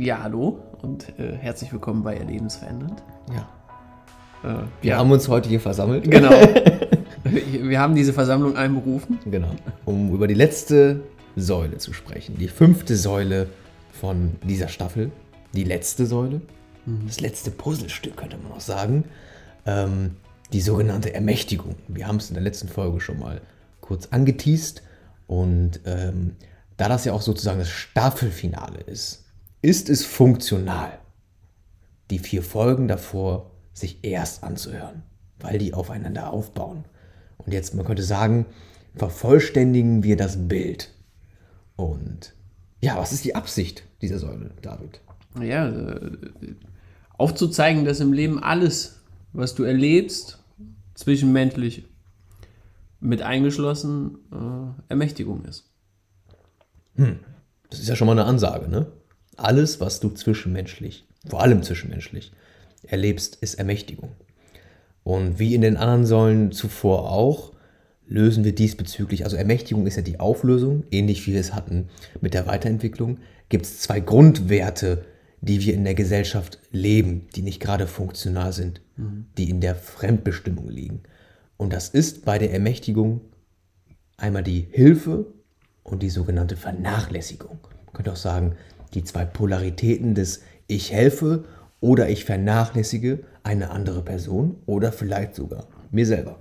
Ja, hallo und äh, herzlich willkommen bei Erlebensverändert. Ja. Äh, Wir haben uns heute hier versammelt. Genau. Wir haben diese Versammlung einberufen. Genau. Um über die letzte Säule zu sprechen. Die fünfte Säule von dieser Staffel. Die letzte Säule. Das letzte Puzzlestück, könnte man auch sagen. Ähm, die sogenannte Ermächtigung. Wir haben es in der letzten Folge schon mal kurz angeteased. Und ähm, da das ja auch sozusagen das Staffelfinale ist, ist es funktional, die vier Folgen davor sich erst anzuhören, weil die aufeinander aufbauen. Und jetzt, man könnte sagen, vervollständigen wir das Bild. Und ja, was ist die Absicht dieser Säule, David? Ja, äh, aufzuzeigen, dass im Leben alles, was du erlebst, zwischenmenschlich mit eingeschlossen, äh, Ermächtigung ist. Das ist ja schon mal eine Ansage, ne? Alles, was du zwischenmenschlich, vor allem zwischenmenschlich, erlebst, ist Ermächtigung. Und wie in den anderen Säulen zuvor auch, lösen wir diesbezüglich, also Ermächtigung ist ja die Auflösung, ähnlich wie wir es hatten mit der Weiterentwicklung, gibt es zwei Grundwerte, die wir in der Gesellschaft leben, die nicht gerade funktional sind, die in der Fremdbestimmung liegen. Und das ist bei der Ermächtigung einmal die Hilfe und die sogenannte Vernachlässigung. Man könnte auch sagen, die zwei Polaritäten des Ich helfe oder ich vernachlässige eine andere Person oder vielleicht sogar mir selber.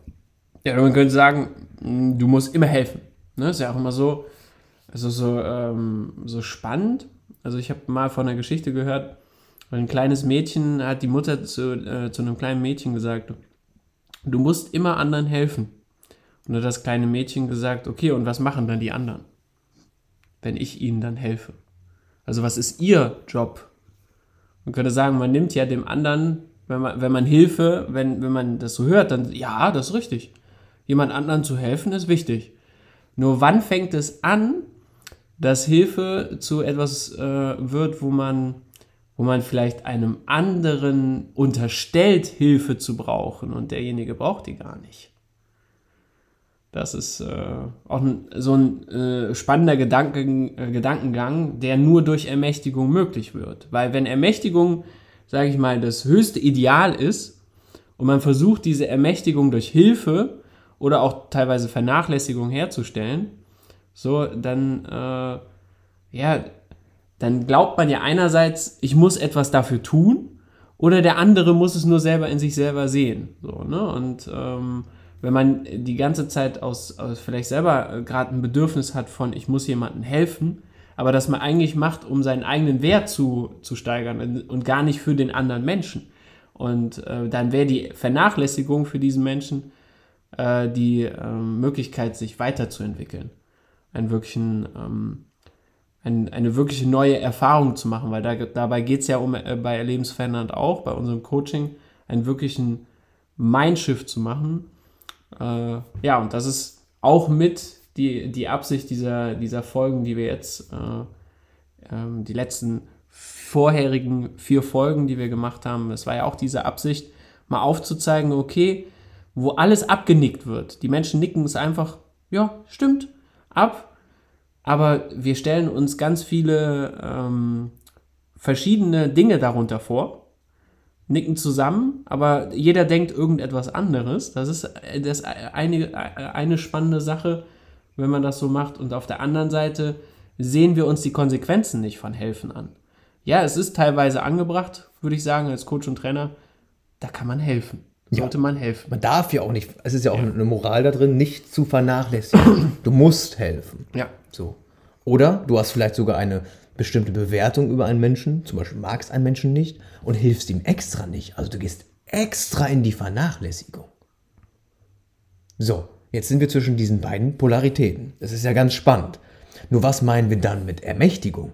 Ja, man könnte sagen, mh, du musst immer helfen. Ne? Ist ja auch immer so, also so, ähm, so spannend. Also ich habe mal von einer Geschichte gehört, ein kleines Mädchen hat die Mutter zu, äh, zu einem kleinen Mädchen gesagt, du musst immer anderen helfen. Und hat das kleine Mädchen gesagt, okay, und was machen dann die anderen, wenn ich ihnen dann helfe? Also was ist ihr Job? Man könnte sagen, man nimmt ja dem anderen, wenn man, wenn man Hilfe, wenn, wenn man das so hört, dann ja, das ist richtig. Jemand anderen zu helfen ist wichtig. Nur wann fängt es an, dass Hilfe zu etwas äh, wird, wo man, wo man vielleicht einem anderen unterstellt, Hilfe zu brauchen und derjenige braucht die gar nicht. Das ist äh, auch so ein äh, spannender Gedanken, äh, Gedankengang, der nur durch Ermächtigung möglich wird. Weil wenn Ermächtigung, sage ich mal, das höchste Ideal ist und man versucht, diese Ermächtigung durch Hilfe oder auch teilweise Vernachlässigung herzustellen, so, dann, äh, ja, dann glaubt man ja einerseits, ich muss etwas dafür tun, oder der andere muss es nur selber in sich selber sehen. So, ne? Und ähm, wenn man die ganze Zeit aus, aus vielleicht selber äh, gerade ein Bedürfnis hat von, ich muss jemandem helfen, aber das man eigentlich macht, um seinen eigenen Wert zu, zu steigern und gar nicht für den anderen Menschen. Und äh, dann wäre die Vernachlässigung für diesen Menschen äh, die ähm, Möglichkeit, sich weiterzuentwickeln. Einen wirklichen, ähm, ein, eine wirkliche neue Erfahrung zu machen, weil da, dabei geht es ja um äh, bei Lebensverändernd auch, bei unserem Coaching, einen wirklichen Mindshift zu machen. Äh, ja, und das ist auch mit die, die Absicht dieser, dieser Folgen, die wir jetzt, äh, ähm, die letzten vorherigen vier Folgen, die wir gemacht haben, das war ja auch diese Absicht, mal aufzuzeigen, okay, wo alles abgenickt wird. Die Menschen nicken es einfach, ja, stimmt, ab. Aber wir stellen uns ganz viele ähm, verschiedene Dinge darunter vor, nicken zusammen, aber jeder denkt irgendetwas anderes. Das ist, das eine, eine spannende Sache, wenn man das so macht. Und auf der anderen Seite sehen wir uns die Konsequenzen nicht von Helfen an. Ja, es ist teilweise angebracht, würde ich sagen, als Coach und Trainer, da kann man helfen. Sollte man helfen. Man darf ja auch nicht, es ist ja auch eine Moral da drin, nicht zu vernachlässigen. Du musst helfen. Ja. So. Oder du hast vielleicht sogar eine bestimmte Bewertung über einen Menschen, zum Beispiel magst einen Menschen nicht und hilfst ihm extra nicht. Also du gehst extra in die Vernachlässigung. So, jetzt sind wir zwischen diesen beiden Polaritäten. Das ist ja ganz spannend. Nur was meinen wir dann mit Ermächtigung?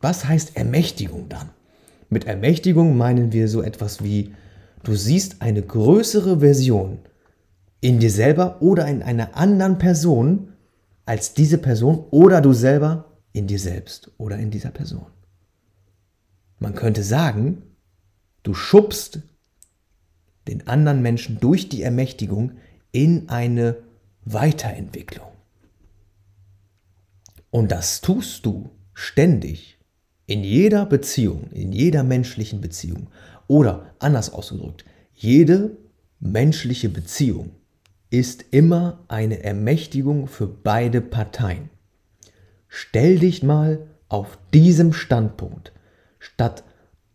Was heißt Ermächtigung dann? Mit Ermächtigung meinen wir so etwas wie, du siehst eine größere Version in dir selber oder in einer anderen Person als diese Person oder du selber in dir selbst oder in dieser Person. Man könnte sagen, du schubst den anderen Menschen durch die Ermächtigung in eine Weiterentwicklung. Und das tust du ständig In jeder Beziehung, in jeder menschlichen Beziehung oder anders ausgedrückt, jede menschliche Beziehung ist immer eine Ermächtigung für beide Parteien. Stell dich mal auf diesem Standpunkt, statt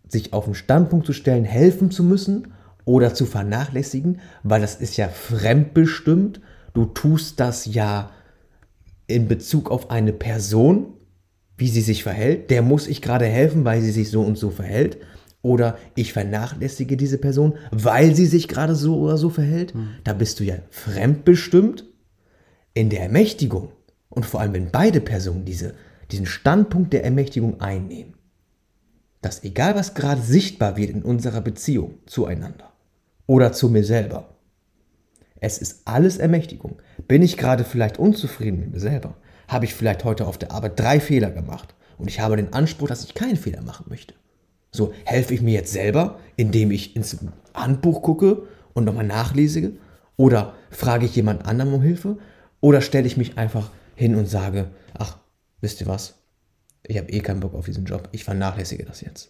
sich auf den Standpunkt zu stellen, helfen zu müssen oder zu vernachlässigen, weil das ist ja fremdbestimmt. Du tust das ja in Bezug auf eine Person, wie sie sich verhält. Der muss ich gerade helfen, weil sie sich so und so verhält. Oder ich vernachlässige diese Person, weil sie sich gerade so oder so verhält. Mhm. Da bist du ja fremdbestimmt. In der Ermächtigung und vor allem, wenn beide Personen diese, diesen Standpunkt der Ermächtigung einnehmen, dass egal was gerade sichtbar wird in unserer Beziehung zueinander oder zu mir selber, es ist alles Ermächtigung. Bin ich gerade vielleicht unzufrieden mit mir selber? Habe ich vielleicht heute auf der Arbeit drei Fehler gemacht und ich habe den Anspruch, dass ich keinen Fehler machen möchte? So, helfe ich mir jetzt selber, indem ich ins Handbuch gucke und nochmal nachlese? Oder frage ich jemand anderem um Hilfe? Oder stelle ich mich einfach hin und sage, ach, wisst ihr was? Ich habe eh keinen Bock auf diesen Job. Ich vernachlässige das jetzt.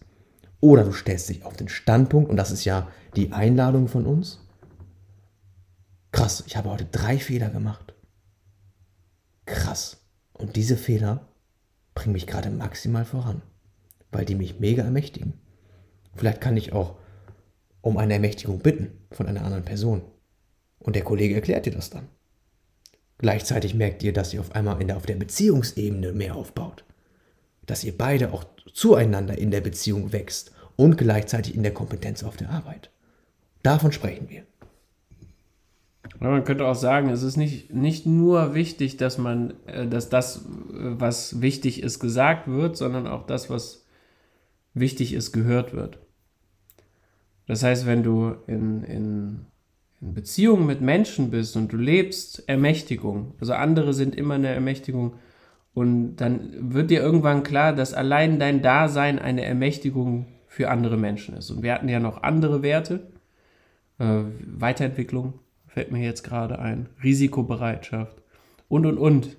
Oder du stellst dich auf den Standpunkt, und das ist ja die Einladung von uns, Krass, ich habe heute drei Fehler gemacht. Krass. Und diese Fehler bringen mich gerade maximal voran, weil die mich mega ermächtigen. Vielleicht kann ich auch um eine Ermächtigung bitten von einer anderen Person. Und der Kollege erklärt dir das dann. Gleichzeitig merkt ihr, dass ihr auf einmal in der, auf der Beziehungsebene mehr aufbaut. Dass ihr beide auch zueinander in der Beziehung wächst und gleichzeitig in der Kompetenz auf der Arbeit. Davon sprechen wir. Man könnte auch sagen, es ist nicht, nicht nur wichtig, dass man, äh, dass das, was wichtig ist, gesagt wird, sondern auch das, was wichtig ist, gehört wird. Das heißt, wenn du in, in, in Beziehungen mit Menschen bist und du lebst Ermächtigung, also andere sind immer eine Ermächtigung, und dann wird dir irgendwann klar, dass allein dein Dasein eine Ermächtigung für andere Menschen ist. Und wir hatten ja noch andere Werte, äh, Weiterentwicklung, fällt mir jetzt gerade ein, Risikobereitschaft und und und.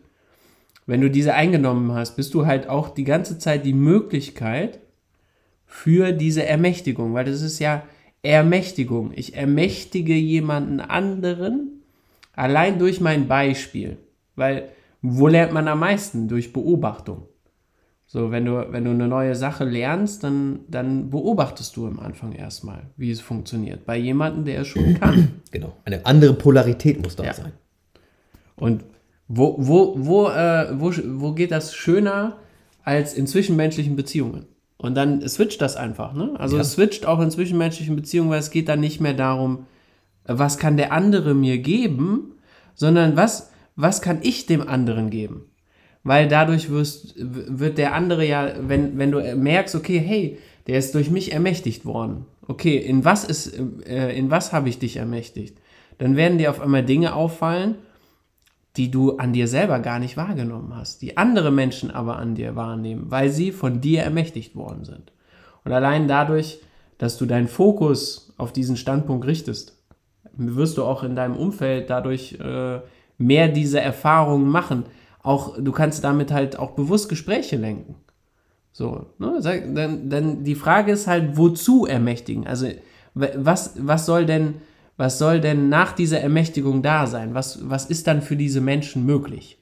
Wenn du diese eingenommen hast, bist du halt auch die ganze Zeit die Möglichkeit für diese Ermächtigung, weil das ist ja Ermächtigung. Ich ermächtige jemanden anderen allein durch mein Beispiel. Weil wo lernt man am meisten? Durch Beobachtung. So, wenn du, wenn du eine neue Sache lernst, dann, dann beobachtest du am Anfang erstmal, wie es funktioniert. Bei jemandem, der es schon kann. Genau. Eine andere Polarität muss da ja. sein. Und wo, wo, wo, äh, wo, wo geht das schöner als in zwischenmenschlichen Beziehungen? Und dann switcht das einfach, ne? Also ja. es switcht auch in zwischenmenschlichen Beziehungen, weil es geht dann nicht mehr darum, was kann der andere mir geben, sondern was, was kann ich dem anderen geben? weil dadurch wirst, wird der andere ja, wenn, wenn du merkst, okay, hey, der ist durch mich ermächtigt worden. Okay, in was ist, äh, in was habe ich dich ermächtigt? Dann werden dir auf einmal Dinge auffallen, die du an dir selber gar nicht wahrgenommen hast, die andere Menschen aber an dir wahrnehmen, weil sie von dir ermächtigt worden sind. Und allein dadurch, dass du deinen Fokus auf diesen Standpunkt richtest, wirst du auch in deinem Umfeld dadurch äh, mehr diese Erfahrungen machen, auch, du kannst damit halt auch bewusst Gespräche lenken. So, ne? Dann, dann die Frage ist halt, wozu ermächtigen? Also, was, was soll denn, was soll denn nach dieser Ermächtigung da sein? Was, was ist dann für diese Menschen möglich?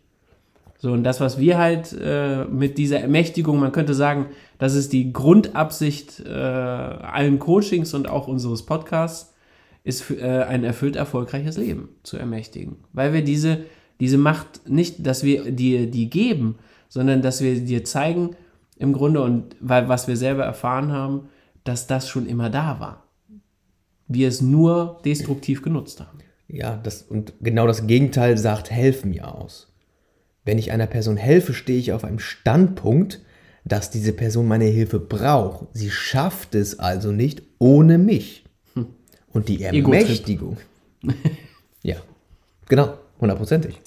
So, und das, was wir halt äh, mit dieser Ermächtigung, man könnte sagen, das ist die Grundabsicht äh, allen Coachings und auch unseres Podcasts, ist äh, ein erfüllt erfolgreiches Leben zu ermächtigen. Weil wir diese diese Macht nicht, dass wir dir die geben, sondern dass wir dir zeigen, im Grunde, und weil was wir selber erfahren haben, dass das schon immer da war. Wir es nur destruktiv genutzt haben. Ja, das, und genau das Gegenteil sagt, helf mir aus. Wenn ich einer Person helfe, stehe ich auf einem Standpunkt, dass diese Person meine Hilfe braucht. Sie schafft es also nicht ohne mich. Hm. Und die Ermächtigung. ja, genau hundertprozentig.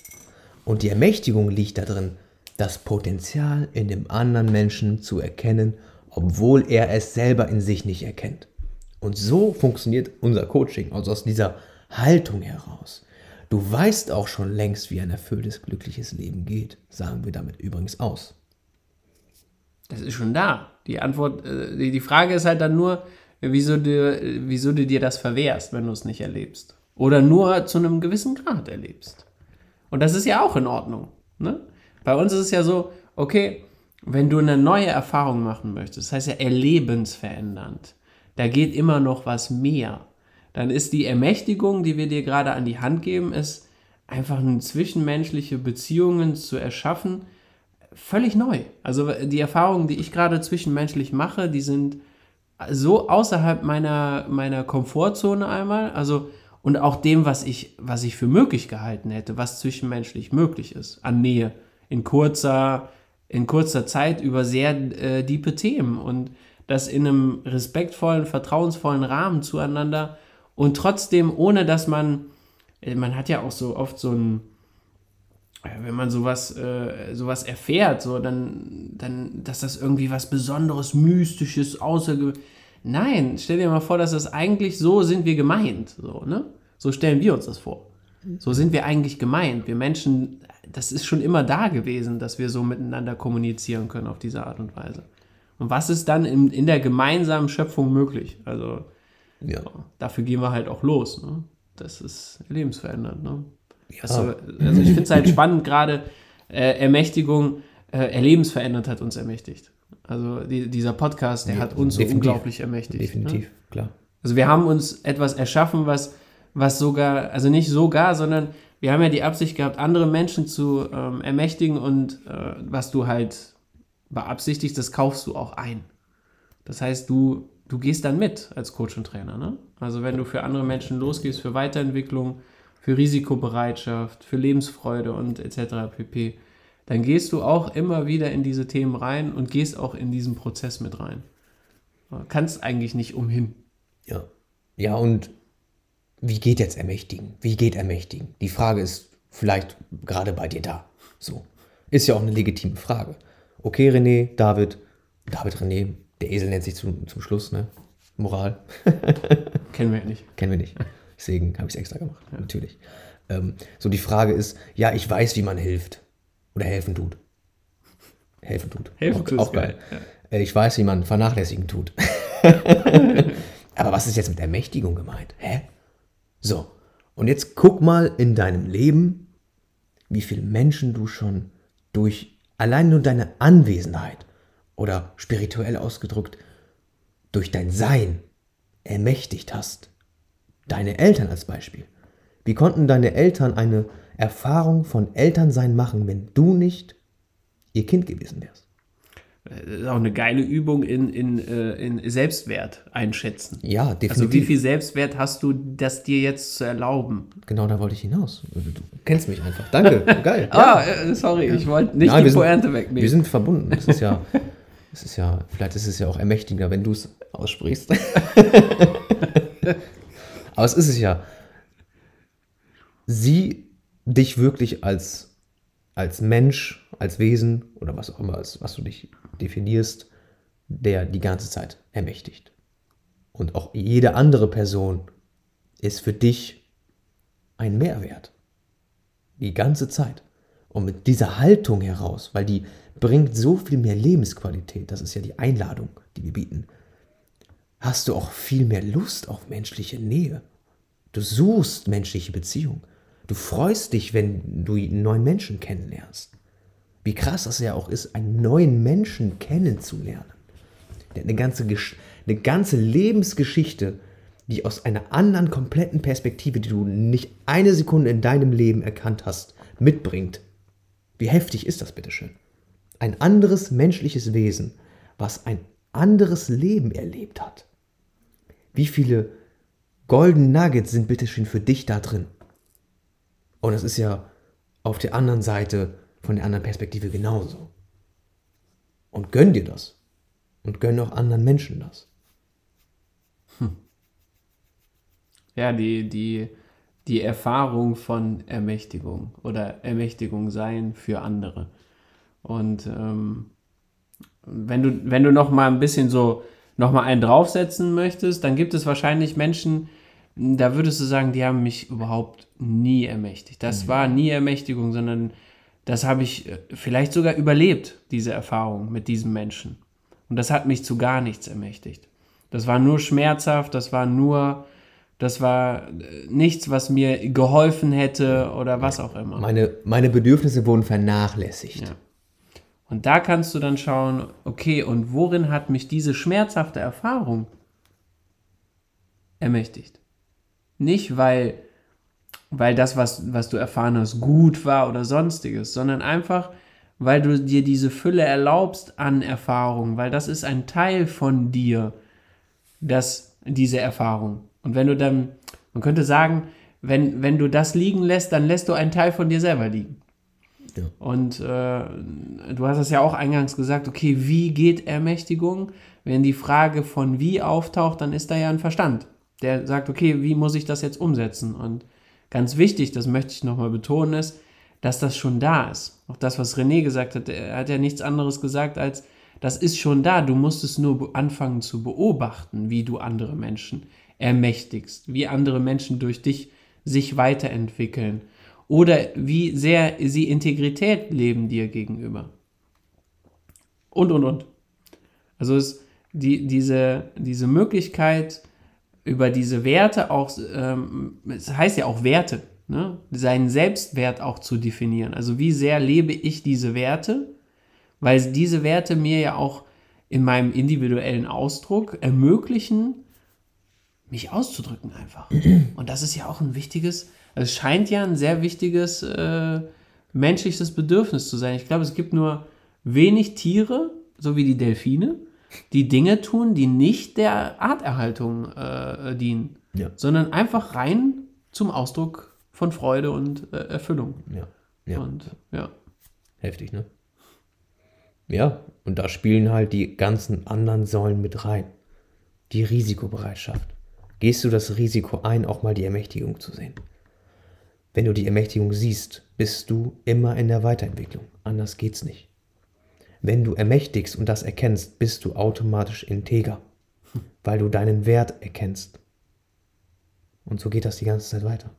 Und die Ermächtigung liegt darin, das Potenzial in dem anderen Menschen zu erkennen, obwohl er es selber in sich nicht erkennt. Und so funktioniert unser Coaching, also aus dieser Haltung heraus. Du weißt auch schon längst, wie ein erfülltes, glückliches Leben geht, sagen wir damit übrigens aus. Das ist schon da. Die Antwort, äh, die, Frage ist halt dann nur, wieso du, wieso du dir das verwehrst, wenn du es nicht erlebst. Oder nur zu einem gewissen Grad erlebst. Und das ist ja auch in Ordnung. Ne? Bei uns ist es ja so, okay, wenn du eine neue Erfahrung machen möchtest, das heißt ja erlebensverändernd, da geht immer noch was mehr. Dann ist die Ermächtigung, die wir dir gerade an die Hand geben, ist einfach zwischenmenschliche Beziehungen zu erschaffen, völlig neu. Also die Erfahrungen, die ich gerade zwischenmenschlich mache, die sind so außerhalb meiner, meiner Komfortzone einmal, also und auch dem, was ich, was ich für möglich gehalten hätte, was zwischenmenschlich möglich ist, an Nähe, in kurzer, in kurzer Zeit über sehr äh, diepe Themen und das in einem respektvollen, vertrauensvollen Rahmen zueinander und trotzdem ohne, dass man, äh, man hat ja auch so oft so ein, äh, wenn man sowas, äh, sowas erfährt, so, dann, dann, dass das irgendwie was Besonderes, Mystisches, Außergewöhnliches. Nein, stell dir mal vor, dass das eigentlich so sind wir gemeint. So, ne? so stellen wir uns das vor. So sind wir eigentlich gemeint. Wir Menschen, das ist schon immer da gewesen, dass wir so miteinander kommunizieren können auf diese Art und Weise. Und was ist dann in, in der gemeinsamen Schöpfung möglich? Also ja. dafür gehen wir halt auch los. Ne? Das ist lebensverändernd. Ne? Ja. Also, also ich finde es halt spannend, gerade äh, Ermächtigung, äh, erlebensverändert hat uns ermächtigt. Also die, dieser Podcast, der ja, hat uns so unglaublich ermächtigt. Ne? Definitiv, ne? klar. Also wir haben uns etwas erschaffen, was, was sogar, also nicht sogar, sondern wir haben ja die Absicht gehabt, andere Menschen zu ähm, ermächtigen und äh, was du halt beabsichtigst, das kaufst du auch ein. Das heißt, du, du gehst dann mit als Coach und Trainer. Ne? Also wenn du für andere Menschen losgehst, für Weiterentwicklung, für Risikobereitschaft, für Lebensfreude und etc. pp., dann gehst du auch immer wieder in diese Themen rein und gehst auch in diesen Prozess mit rein. Kannst eigentlich nicht umhin. Ja. Ja, und wie geht jetzt ermächtigen? Wie geht ermächtigen? Die Frage ist vielleicht gerade bei dir da. So. Ist ja auch eine legitime Frage. Okay, René, David, David René, der Esel nennt sich zum, zum Schluss, ne? Moral. Kennen wir nicht. Kennen wir nicht. Deswegen habe ich es extra gemacht, ja. natürlich. Ähm, so, die Frage ist, ja, ich weiß, wie man hilft. Oder helfen tut. Helfen tut. Helfen tut. Auch, geil. geil. Ja. Äh, ich weiß, wie man vernachlässigen tut. Aber was ist jetzt mit Ermächtigung gemeint? Hä? So, und jetzt guck mal in deinem Leben, wie viele Menschen du schon durch allein nur deine Anwesenheit oder spirituell ausgedrückt durch dein Sein ermächtigt hast. Deine Eltern als Beispiel. Wie konnten deine Eltern eine Erfahrung von Elternsein machen, wenn du nicht ihr Kind gewesen wärst? Das ist auch eine geile Übung in, in, äh, in Selbstwert einschätzen. Ja, definitiv. Also wie viel Selbstwert hast du, das dir jetzt zu erlauben? Genau, da wollte ich hinaus. Du kennst mich einfach. Danke, geil. ah, ja. sorry, ich wollte nicht Nein, die Pointe wegnehmen. Wir sind verbunden. Es ist ja, es ist ja, vielleicht ist es ja auch ermächtigender, wenn du es aussprichst. Aber es ist es ja. Sieh dich wirklich als, als Mensch, als Wesen oder was auch immer, als was du dich definierst, der die ganze Zeit ermächtigt. Und auch jede andere Person ist für dich ein Mehrwert. Die ganze Zeit. Und mit dieser Haltung heraus, weil die bringt so viel mehr Lebensqualität, das ist ja die Einladung, die wir bieten, hast du auch viel mehr Lust auf menschliche Nähe. Du suchst menschliche Beziehung. Du freust dich, wenn du einen neuen Menschen kennenlernst. Wie krass das ja auch ist, einen neuen Menschen kennenzulernen. Der eine ganze, eine ganze Lebensgeschichte, die aus einer anderen kompletten Perspektive, die du nicht eine Sekunde in deinem Leben erkannt hast, mitbringt. Wie heftig ist das bitteschön? Ein anderes menschliches Wesen, was ein anderes Leben erlebt hat. Wie viele Golden Nuggets sind bitteschön für dich da drin? Und es ist ja auf der anderen Seite, von der anderen Perspektive genauso. Und gönn dir das. Und gönn auch anderen Menschen das. Hm. Ja, die, die, die Erfahrung von Ermächtigung oder Ermächtigung sein für andere. Und ähm, wenn du, wenn du noch mal ein bisschen so noch mal einen draufsetzen möchtest, dann gibt es wahrscheinlich Menschen, da würdest du sagen, die haben mich überhaupt nie ermächtigt. Das mhm. war nie Ermächtigung, sondern das habe ich äh, vielleicht sogar überlebt, diese Erfahrung mit diesem Menschen. Und das hat mich zu gar nichts ermächtigt. Das war nur schmerzhaft, das war nur, das war äh, nichts, was mir geholfen hätte oder was auch immer. Meine, meine Bedürfnisse wurden vernachlässigt. Ja. Und da kannst du dann schauen, okay, und worin hat mich diese schmerzhafte Erfahrung ermächtigt? Nicht, weil, weil das, was, was du erfahren hast, gut war oder sonstiges, sondern einfach, weil du dir diese Fülle erlaubst an Erfahrungen, weil das ist ein Teil von dir, das, diese Erfahrung. Und wenn du dann, man könnte sagen, wenn, wenn du das liegen lässt, dann lässt du einen Teil von dir selber liegen. Ja. Und äh, du hast es ja auch eingangs gesagt, okay, wie geht Ermächtigung? Wenn die Frage von wie auftaucht, dann ist da ja ein Verstand, der sagt, okay, wie muss ich das jetzt umsetzen? Und ganz wichtig, das möchte ich nochmal betonen, ist, dass das schon da ist. Auch das, was René gesagt hat, er hat ja nichts anderes gesagt als, das ist schon da. Du musst es nur anfangen zu beobachten, wie du andere Menschen ermächtigst, wie andere Menschen durch dich sich weiterentwickeln oder wie sehr sie Integrität leben dir gegenüber. Und, und, und. Also es, die, diese, diese Möglichkeit, über diese Werte auch, ähm, es heißt ja auch Werte, ne? seinen Selbstwert auch zu definieren. Also wie sehr lebe ich diese Werte, weil diese Werte mir ja auch in meinem individuellen Ausdruck ermöglichen, mich auszudrücken einfach. Und das ist ja auch ein wichtiges, es scheint ja ein sehr wichtiges äh, menschliches Bedürfnis zu sein. Ich glaube, es gibt nur wenig Tiere, so wie die Delfine, die Dinge tun, die nicht der Arterhaltung äh, dienen, Ja. sondern einfach rein zum Ausdruck von Freude und äh, Erfüllung. Ja. ja. Und ja. Heftig, ne? Ja, und da spielen halt die ganzen anderen Säulen mit rein. Die Risikobereitschaft. Gehst du das Risiko ein, auch mal die Ermächtigung zu sehen? Wenn du die Ermächtigung siehst, bist du immer in der Weiterentwicklung. Anders geht's nicht. Wenn du ermächtigst und das erkennst, bist du automatisch integer, weil du deinen Wert erkennst. Und so geht das die ganze Zeit weiter.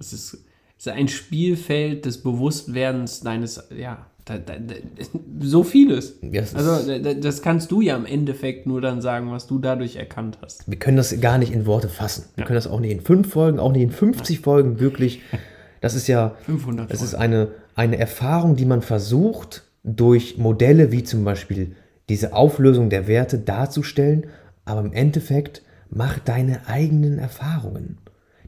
Es ist, es ist ein Spielfeld des Bewusstwerdens deines, ja, da, da, da, so vieles. Ja, es ist- also da- da- das kannst du ja im Endeffekt nur dann sagen, was du dadurch erkannt hast. Wir können das gar nicht in Worte fassen. Wir können das auch nicht in fünf Folgen, auch nicht in 50 Folgen wirklich. Das ist ja, 500 das ist eine, eine Erfahrung, die man versucht, durch Modelle wie zum Beispiel diese Auflösung der Werte darzustellen, aber im Endeffekt mach deine eigenen Erfahrungen.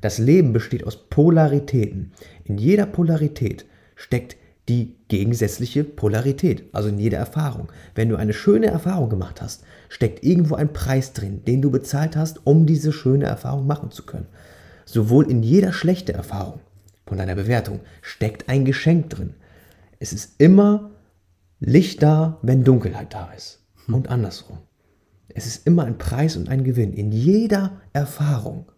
Das Leben besteht aus Polaritäten. In jeder Polarität steckt die gegensätzliche Polarität, also in jeder Erfahrung. Wenn du eine schöne Erfahrung gemacht hast, steckt irgendwo ein Preis drin, den du bezahlt hast, um diese schöne Erfahrung machen zu können. Sowohl in jeder schlechte Erfahrung von deiner Bewertung steckt ein Geschenk drin. Es ist immer Licht da, wenn Dunkelheit da ist. Und andersrum. Es ist immer ein Preis und ein Gewinn. In jeder Erfahrung.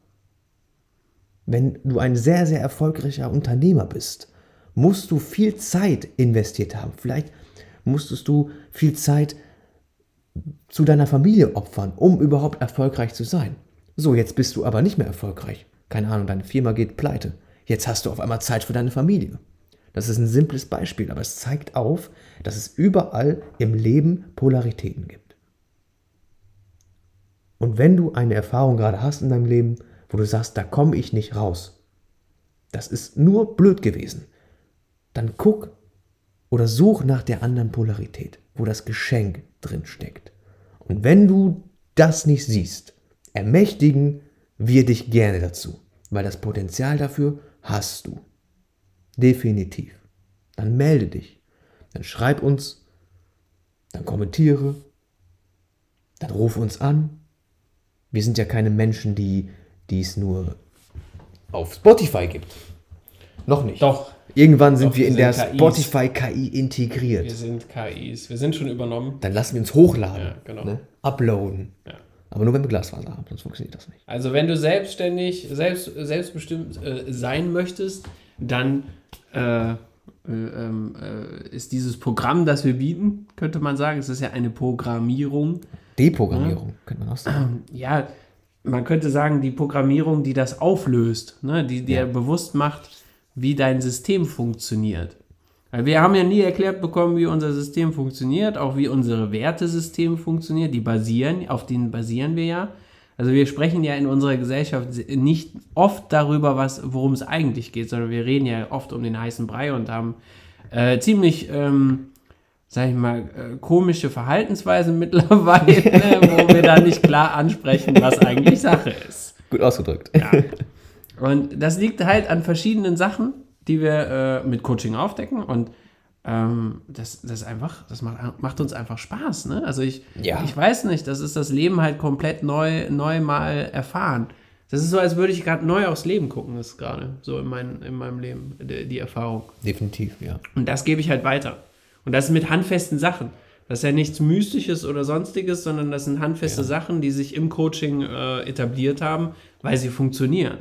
Wenn du ein sehr, sehr erfolgreicher Unternehmer bist, musst du viel Zeit investiert haben. Vielleicht musstest du viel Zeit zu deiner Familie opfern, um überhaupt erfolgreich zu sein. So, jetzt bist du aber nicht mehr erfolgreich. Keine Ahnung, deine Firma geht pleite. Jetzt hast du auf einmal Zeit für deine Familie. Das ist ein simples Beispiel, aber es zeigt auf, dass es überall im Leben Polaritäten gibt. Und wenn du eine Erfahrung gerade hast in deinem Leben, wo du sagst, da komme ich nicht raus, das ist nur blöd gewesen, dann guck oder such nach der anderen Polarität, wo das Geschenk drin steckt. Und wenn du das nicht siehst, ermächtigen wir dich gerne dazu, weil das Potenzial dafür hast du. Definitiv. Dann melde dich. Dann schreib uns. Dann kommentiere. Dann ruf uns an. Wir sind ja keine Menschen, die es nur auf Spotify gibt. Noch nicht. Doch, Irgendwann sind Doch, wir wir in der sind KIs. Spotify-KI wir integriert. sind KIs. Wir sind schon übernommen. Dann lassen wir uns hochladen. Ja, genau. ne? Uploaden. Ja. Aber nur wenn wir Glasfaser haben, sonst funktioniert das nicht. Also wenn du selbstständig, selbst, selbstbestimmt äh, sein möchtest, dann äh, äh, ähm, äh, ist dieses Programm, das wir bieten, könnte man sagen, es ist ja eine Programmierung. Deprogrammierung, könnte man auch sagen. Ja, man könnte sagen, die Programmierung, die das auflöst, ne, die dir bewusst macht, wie dein System funktioniert. Weil wir haben ja nie erklärt bekommen, wie unser System funktioniert, auch wie unsere Wertesysteme funktioniert. Die basieren, auf denen basieren wir ja. Also wir sprechen ja in unserer Gesellschaft nicht oft darüber, was, worum es eigentlich geht, sondern wir reden ja oft um den heißen Brei und haben äh, ziemlich, ähm, sag ich mal, äh, komische Verhaltensweisen mittlerweile, wo wir dann nicht klar ansprechen, was eigentlich Sache ist. Gut ausgedrückt. Ja. Und das liegt halt an verschiedenen Sachen, die wir äh, mit Coaching aufdecken und ähm, das, das einfach, das macht, macht uns einfach Spaß, ne? Also ich, Ja. ich weiß nicht, das ist das Leben halt komplett neu, neu mal erfahren. Das ist so, als würde ich gerade neu aufs Leben gucken, ist gerade so in, mein, in meinem Leben, die, die Erfahrung. Definitiv, ja. Und das gebe ich halt weiter. Und das mit handfesten Sachen. Das ist ja nichts Mystisches oder sonstiges, sondern das sind handfeste Sachen, die sich im Coaching äh, etabliert haben, weil sie funktionieren.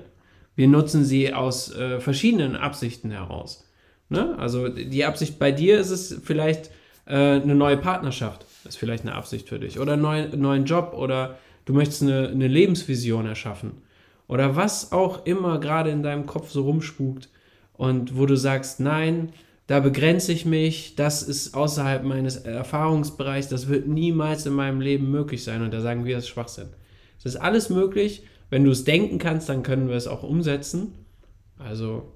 Wir nutzen sie aus äh, verschiedenen Absichten heraus. Ne? Also die Absicht bei dir ist es vielleicht äh, eine neue Partnerschaft. Ist vielleicht eine Absicht für dich. Oder einen neuen, neuen Job oder du möchtest eine, eine Lebensvision erschaffen. Oder was auch immer gerade in deinem Kopf so rumspukt und wo du sagst, nein, da begrenze ich mich, das ist außerhalb meines Erfahrungsbereichs, das wird niemals in meinem Leben möglich sein. Und da sagen wir, das ist Schwachsinn. Es ist alles möglich. Wenn du es denken kannst, dann können wir es auch umsetzen. Also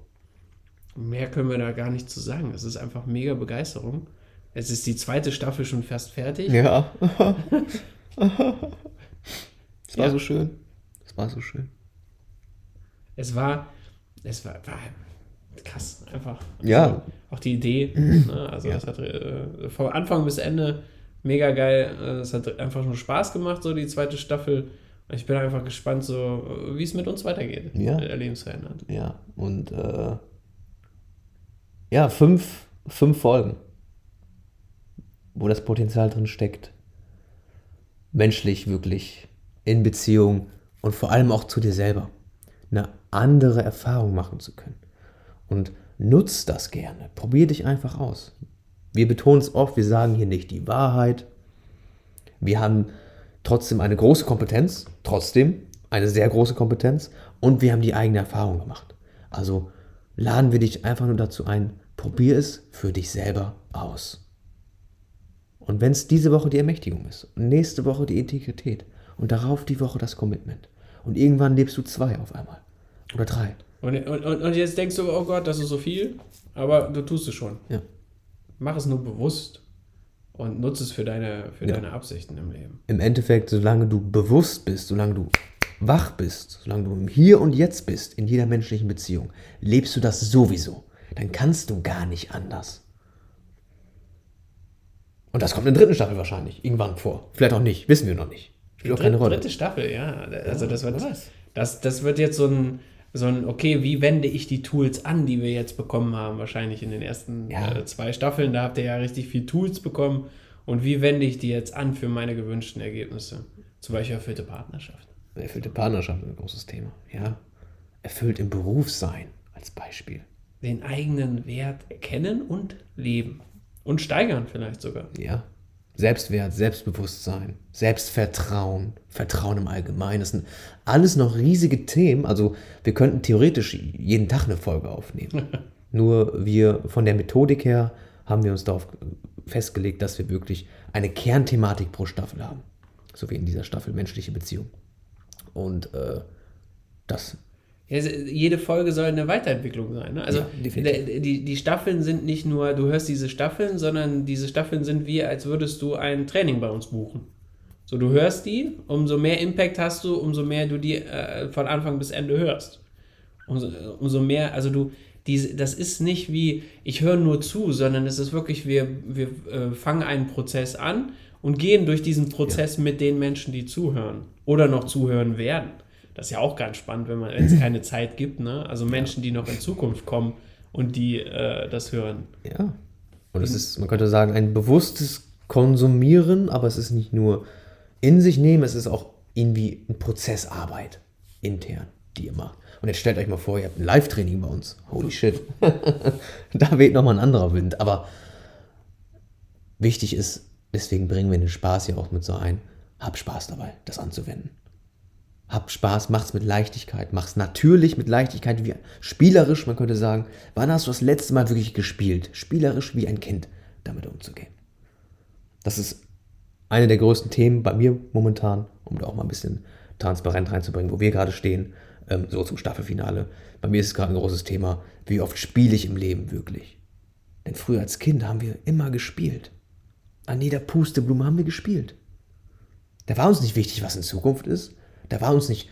mehr können wir da gar nicht zu sagen. Es ist einfach mega Begeisterung. Es ist die zweite Staffel schon fast fertig. Ja. Es war Ja. so schön. Es war so schön. Es war, es war, war krass, einfach. Ja. Also, auch die Idee, ne? also Ja. es hat äh, von Anfang bis Ende mega geil. Äh, Es hat einfach nur Spaß gemacht, so die zweite Staffel. Ich bin einfach gespannt, so wie es mit uns weitergeht. Ja. Mit der Lebensverändert. Ja, und äh, ja, fünf, fünf Folgen, wo das Potenzial drin steckt, menschlich wirklich in Beziehung und vor allem auch zu dir selber eine andere Erfahrung machen zu können. Und nutz das gerne. Probier dich einfach aus. Wir betonen es oft, wir sagen hier nicht die Wahrheit. Wir haben trotzdem eine große Kompetenz, trotzdem eine sehr große Kompetenz und wir haben die eigene Erfahrung gemacht. Also laden wir dich einfach nur dazu ein, probier es für dich selber aus. Und wenn es diese Woche die Ermächtigung ist und nächste Woche die Integrität und darauf die Woche das Commitment und irgendwann lebst du zwei auf einmal oder drei. Und, und, und jetzt denkst du, oh Gott, das ist so viel, aber du tust es schon. Ja. Mach es nur bewusst und nutze es für deine, für Ja. deine Absichten im Leben. Im Endeffekt, solange du bewusst bist, solange du wach bist, solange du im Hier und Jetzt bist, in jeder menschlichen Beziehung, lebst du das sowieso. Dann kannst du gar nicht anders. Und das kommt in der dritten Staffel wahrscheinlich irgendwann vor. Vielleicht auch nicht, wissen wir noch nicht. Spielt auch keine Rolle. dritte Staffel, ja. Also das wird, das, das wird jetzt so ein, so ein, okay, wie wende ich die Tools an, die wir jetzt bekommen haben, wahrscheinlich in den ersten Ja. äh, zwei Staffeln. Da habt ihr ja richtig viel Tools bekommen. Und wie wende ich die jetzt an für meine gewünschten Ergebnisse? Zum Beispiel erfüllte Partnerschaft. Erfüllte Partnerschaft ist ein großes Thema. Ja. Erfüllt im Berufssein als Beispiel. Den eigenen Wert erkennen und leben. Und steigern vielleicht sogar. Ja. Selbstwert, Selbstbewusstsein, Selbstvertrauen, Vertrauen im Allgemeinen. Das sind alles noch riesige Themen. Also wir könnten theoretisch jeden Tag eine Folge aufnehmen. Nur wir von der Methodik her haben wir uns darauf festgelegt, dass wir wirklich eine Kernthematik pro Staffel haben. So wie in dieser Staffel menschliche Beziehung. Und äh, das Ja, jede Folge soll eine Weiterentwicklung sein. Ne? Also Ja, die, die Staffeln sind nicht nur, du hörst diese Staffeln, sondern diese Staffeln sind wie, als würdest du ein Training bei uns buchen. So, du hörst die, umso mehr Impact hast du, umso mehr du die äh, von Anfang bis Ende hörst. Umso, umso mehr, also du, diese, das ist nicht wie, ich höre nur zu, sondern es ist wirklich, wir, wir äh, fangen einen Prozess an und gehen durch diesen Prozess mit den Menschen, die zuhören oder noch zuhören werden. Das ist ja auch ganz spannend, wenn man jetzt keine Zeit gibt, ne? Also Menschen, die noch in Zukunft kommen und die äh, das hören. Ja. Und es ist, man könnte sagen, ein bewusstes Konsumieren, aber es ist nicht nur in sich nehmen, es ist auch irgendwie eine Prozessarbeit intern, die ihr macht. Und jetzt stellt euch mal vor, ihr habt ein Live-Training bei uns. Holy shit. da weht nochmal ein anderer Wind. Aber wichtig ist, deswegen bringen wir den Spaß ja auch mit so ein. Hab Spaß dabei, das anzuwenden. Hab Spaß, mach's mit Leichtigkeit, mach's natürlich mit Leichtigkeit, wie spielerisch, man könnte sagen. Wann hast du das letzte Mal wirklich gespielt? Spielerisch wie ein Kind damit umzugehen. Das ist eine der größten Themen bei mir momentan, um da auch mal ein bisschen transparent reinzubringen, wo wir gerade stehen, ähm, so zum Staffelfinale. Bei mir ist es gerade ein großes Thema, wie oft spiele ich im Leben wirklich. Denn früher als Kind haben wir immer gespielt. An jeder Pusteblume haben wir gespielt. Da war uns nicht wichtig, was in Zukunft ist. Da war uns nicht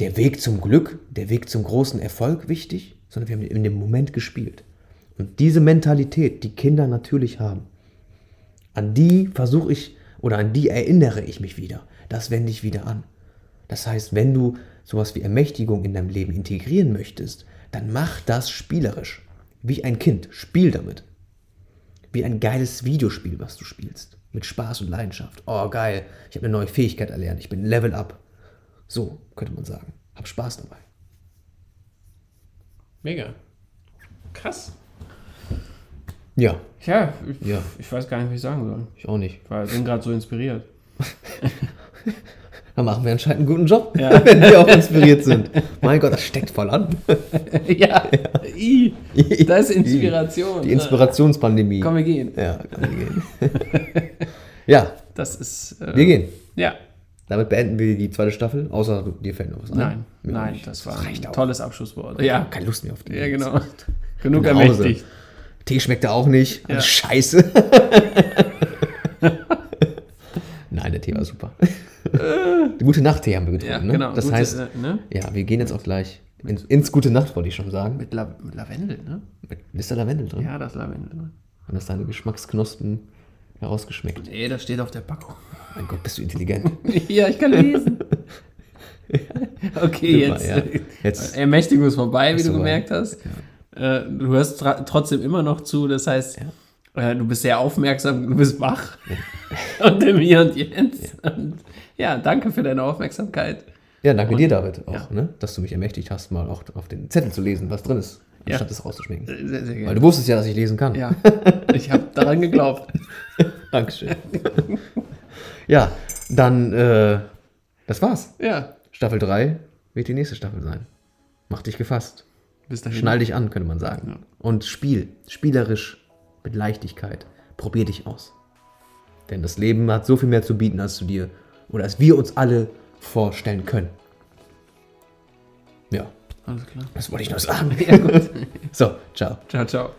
der Weg zum Glück, der Weg zum großen Erfolg wichtig, sondern wir haben in dem Moment gespielt. Und diese Mentalität, die Kinder natürlich haben, an die versuche ich oder an die erinnere ich mich wieder. Das wende ich wieder an. Das heißt, wenn du sowas wie Ermächtigung in deinem Leben integrieren möchtest, dann mach das spielerisch. Wie ein Kind. Spiel damit. Wie ein geiles Videospiel, was du spielst. Mit Spaß und Leidenschaft. Oh, geil. Ich habe eine neue Fähigkeit erlernt. Ich bin Level up. So könnte man sagen. Hab Spaß dabei. Mega. Krass. Ja, Ja, ich, Ja. ich weiß gar nicht, wie ich sagen soll. ich auch nicht. Ich bin gerade so inspiriert. Dann machen wir anscheinend einen guten Job, Ja. wenn wir auch inspiriert sind. Mein Gott, das steckt voll an. ja, I, das ist Inspiration. Die Inspirationspandemie. Komm, wir gehen. Ja, komm, wir gehen. ja, Das ist. Äh, wir gehen. Ja. Damit beenden wir die zweite Staffel, außer dir fällt noch was ein. Nein, Mir nein, nicht. das war reicht ein auch. tolles Abschlusswort. Ja, keine Lust mehr auf die. ja genau. Genug ermächtigt. Tee schmeckt auch nicht. Ja. Scheiße. Nein, der Tee war super. Die gute Nacht-Tee haben wir getrunken. Ja, ne? genau. Das Gute, heißt, äh, ne? ja, wir gehen jetzt auch gleich ins, ins gute Nacht, wollte ich schon sagen. Mit, La mit Lavendel, ne? Mit, ist da Lavendel drin? Ja, das Lavendel. Ne? Haben das deine Geschmacksknospen herausgeschmeckt? Nee, das steht auf der Packung. Mein Gott, bist du intelligent. ja, ich kann lesen. okay, Super, jetzt. ja. Jetzt- Ermächtigung ist vorbei, wie Ist du vorbei. gemerkt hast. Äh, du hörst trotzdem immer noch zu, das heißt, äh, du bist sehr aufmerksam, du bist wach. und dem Hier und Jetzt. Und, ja, danke für deine Aufmerksamkeit. Ja, danke dir, David, auch, ja. ne, dass du mich ermächtigt hast, mal auch auf den Zettel zu lesen, was drin ist, Ja. anstatt es rauszuschmecken. Sehr, sehr Weil gerne. du wusstest ja, dass ich lesen kann. Ja, ich habe daran geglaubt. Dankeschön. ja, dann, äh, das war's. Ja, Staffel 3 wird die nächste Staffel sein. Mach dich gefasst. bis dahin. Schnall dich an, könnte man sagen. Ja. Und spiel, spielerisch, mit Leichtigkeit. Probier dich aus. Denn das Leben hat so viel mehr zu bieten, als du dir oder als wir uns alle vorstellen können. Ja, Alles klar. das wollte ich nur sagen. Ja. So, ciao. Ciao, ciao.